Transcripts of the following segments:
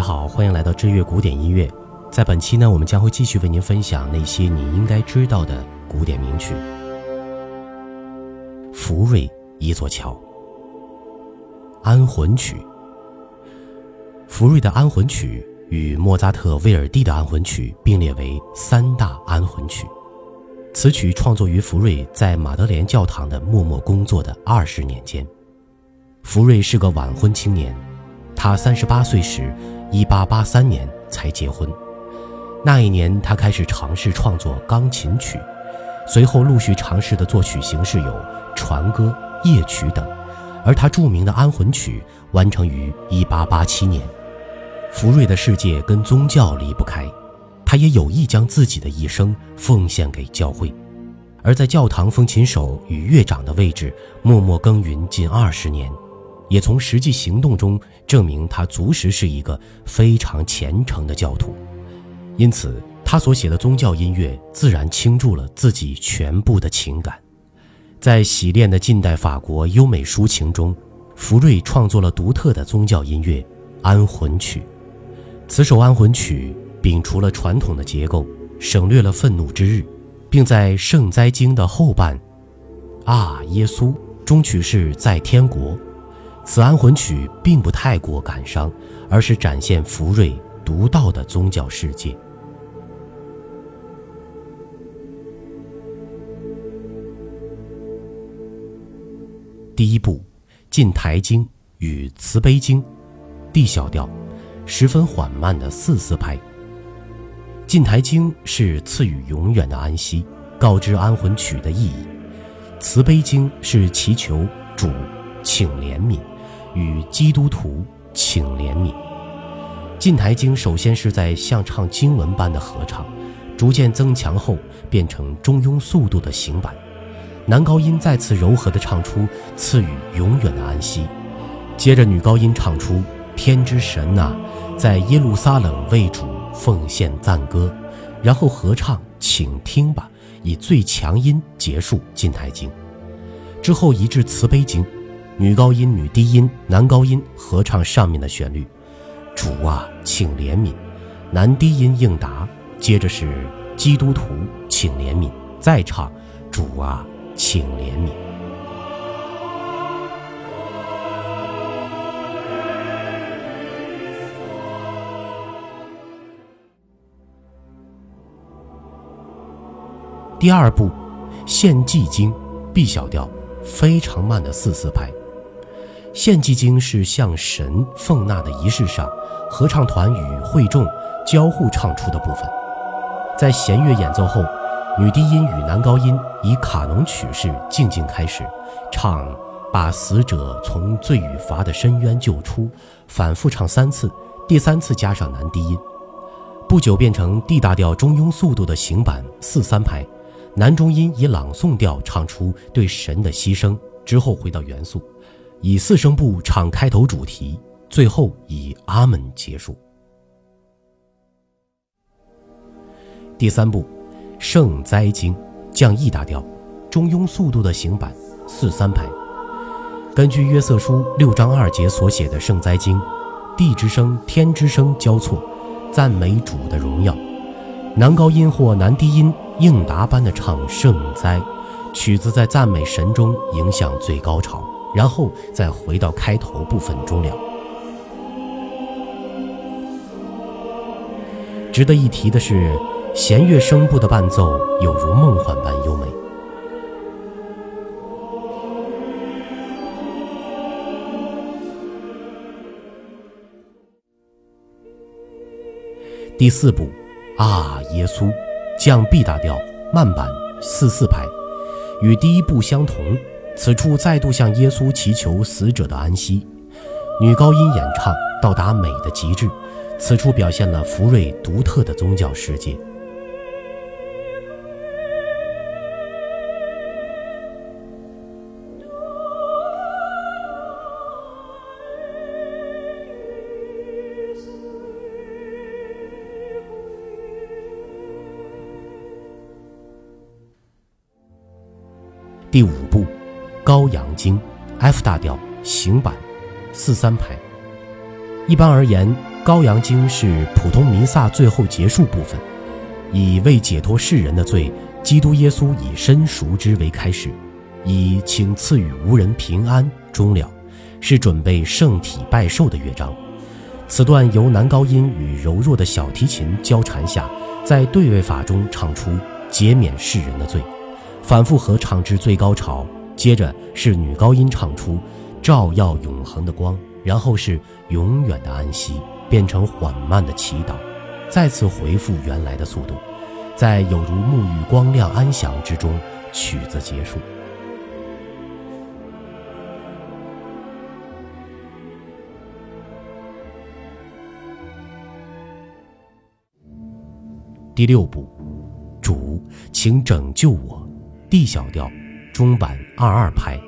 大家好，欢迎来到知乐古典音乐。在本期呢，我们将会继续为您分享那些你应该知道的古典名曲。福瑞一座桥，安魂曲。福瑞的安魂曲与莫扎特、威尔第的安魂曲并列为三大安魂曲。此曲创作于福瑞在马德莲教堂的默默工作的二十年间。福瑞是个晚婚青年，他三十八岁时，一八八三年才结婚。那一年，他开始尝试创作钢琴曲，随后陆续尝试的作曲形式有船歌、夜曲等，而他著名的安魂曲完成于一八八七年。福瑞的世界跟宗教离不开。他也有意将自己的一生奉献给教会，而在教堂风琴手与乐长的位置默默耕耘近二十年，也从实际行动中证明他足实是一个非常虔诚的教徒。因此，他所写的宗教音乐自然倾注了自己全部的情感。在洗练的近代法国优美抒情中，福瑞创作了独特的宗教音乐《安魂曲》。此首安魂曲。摒除了传统的结构，省略了愤怒之日，并在圣哉经的后半，啊，耶稣中曲是在天国。此安魂曲并不太过感伤，而是展现福瑞独到的宗教世界。第一部，进台经与慈悲经，D 小调，十分缓慢的四四拍。进台经是赐予永远的安息，告知安魂曲的意义；慈悲经是祈求主请怜悯，与基督徒请怜悯。进台经首先是在像唱经文般的合唱，逐渐增强后变成中庸速度的行板，男高音再次柔和地唱出赐予永远的安息，接着女高音唱出天之神呐，在耶路撒冷为主。奉献赞歌，然后合唱，请听吧，以最强音结束进台经。之后移至慈悲经，女高音、女低音、男高音合唱上面的旋律。主啊，请怜悯，男低音应答。接着是基督徒，请怜悯，再唱主啊，请怜悯。第二部，献祭经，B 小调，非常慢的四四拍。献祭经是向神奉纳的仪式上，合唱团与会众交互唱出的部分。在弦乐演奏后，女低音与男高音以卡农曲式静静开始唱，把死者从罪与罚的深渊救出，反复唱三次，第三次加上男低音。不久变成 D 大调中庸速度的行板四三拍。男中音以朗诵调唱出对神的牺牲，之后回到原速，以四声部唱开头主题，最后以阿门结束。第三部，圣哉经降 E 大调，中庸速度的行板四三拍。根据约瑟书六章二节所写的圣哉经，地之声、天之声交错，赞美主的荣耀。男高音或男低音应答般的唱圣哉，曲子在赞美神中影响最高潮，然后再回到开头部分终了。值得一提的是，弦乐声部的伴奏有如梦幻般优美。第四部。啊，耶稣，降 B 大调，慢板四四拍，与第一部相同。此处再度向耶稣祈求死者的安息。女高音演唱到达美的极致，此处表现了福瑞独特的宗教世界。第五部，高阳经，F 大调，行板，四三拍。一般而言，羔羊经是普通弥撒最后结束部分，以为解脱世人的罪，基督耶稣以身赎之为开始，以请赐予无人平安终了，是准备圣体拜寿的乐章。此段由男高音与柔弱的小提琴交缠下，在对位法中唱出减免世人的罪，反复合唱至最高潮。接着是女高音唱出照耀永恒的光，然后是永远的安息，变成缓慢的祈祷，再次回复原来的速度，在有如沐浴光亮安详之中，曲子结束。第六步，主，请拯救我，D 小调，中板二二拍，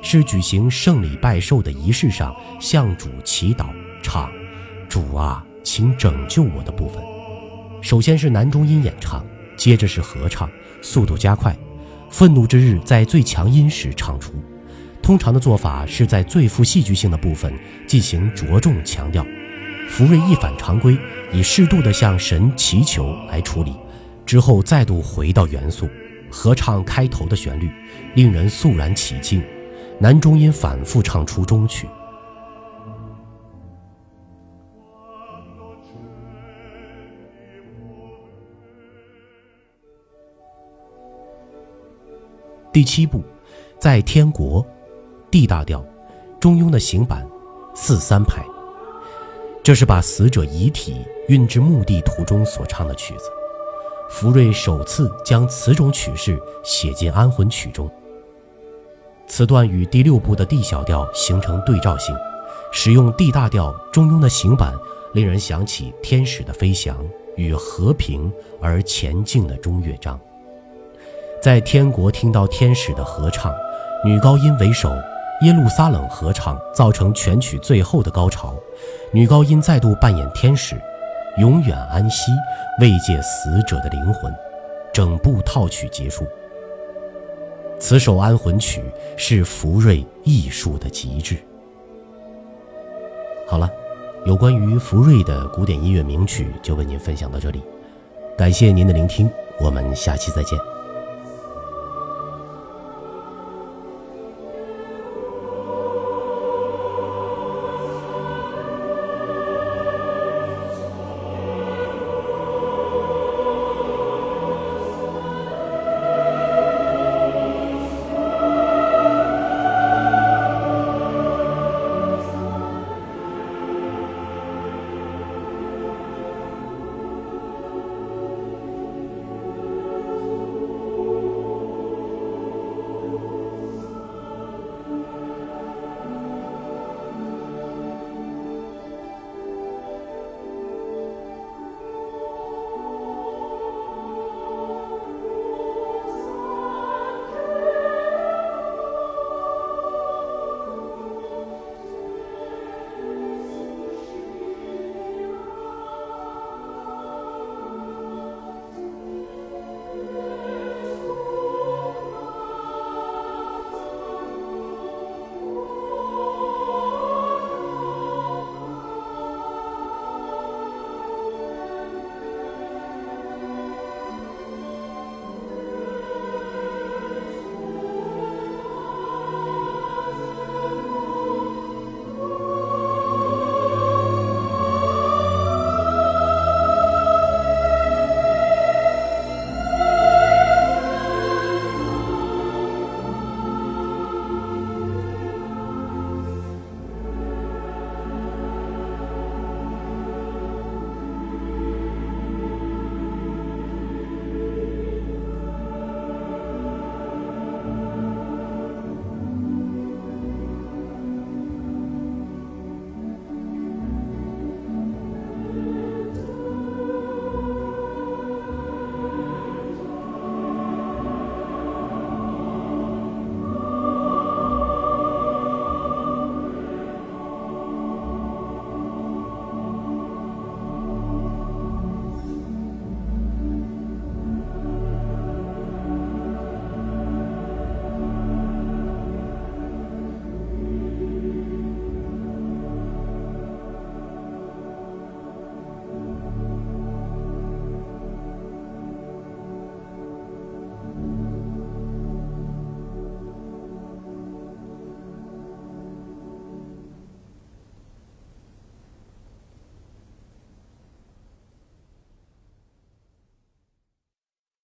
是举行圣礼拜寿的仪式上向主祈祷唱“主啊，请拯救我”的部分。首先是男中音演唱，接着是合唱，速度加快。愤怒之日在最强音时唱出。通常的做法是在最富戏剧性的部分进行着重强调。福瑞一反常规，以适度的向神祈求来处理，之后再度回到元素，合唱开头的旋律，令人肃然起敬。男中音反复唱出中曲。第七步，在天国，D 大调，中庸的行板，四三拍。这是把死者遗体运至墓地途中所唱的曲子。福瑞首次将此种曲式写进安魂曲中。此段与第六部的 D 小调形成对照性，使用 D 大调中庸的行板，令人想起天使的飞翔与和平而前进的中乐章。在天国听到天使的合唱，女高音为首。耶路撒冷合唱造成全曲最后的高潮，女高音再度扮演天使，永远安息，慰藉死者的灵魂。整部套曲结束。此首安魂曲是福瑞艺术的极致。好了，有关于福瑞的古典音乐名曲就为您分享到这里，感谢您的聆听，我们下期再见。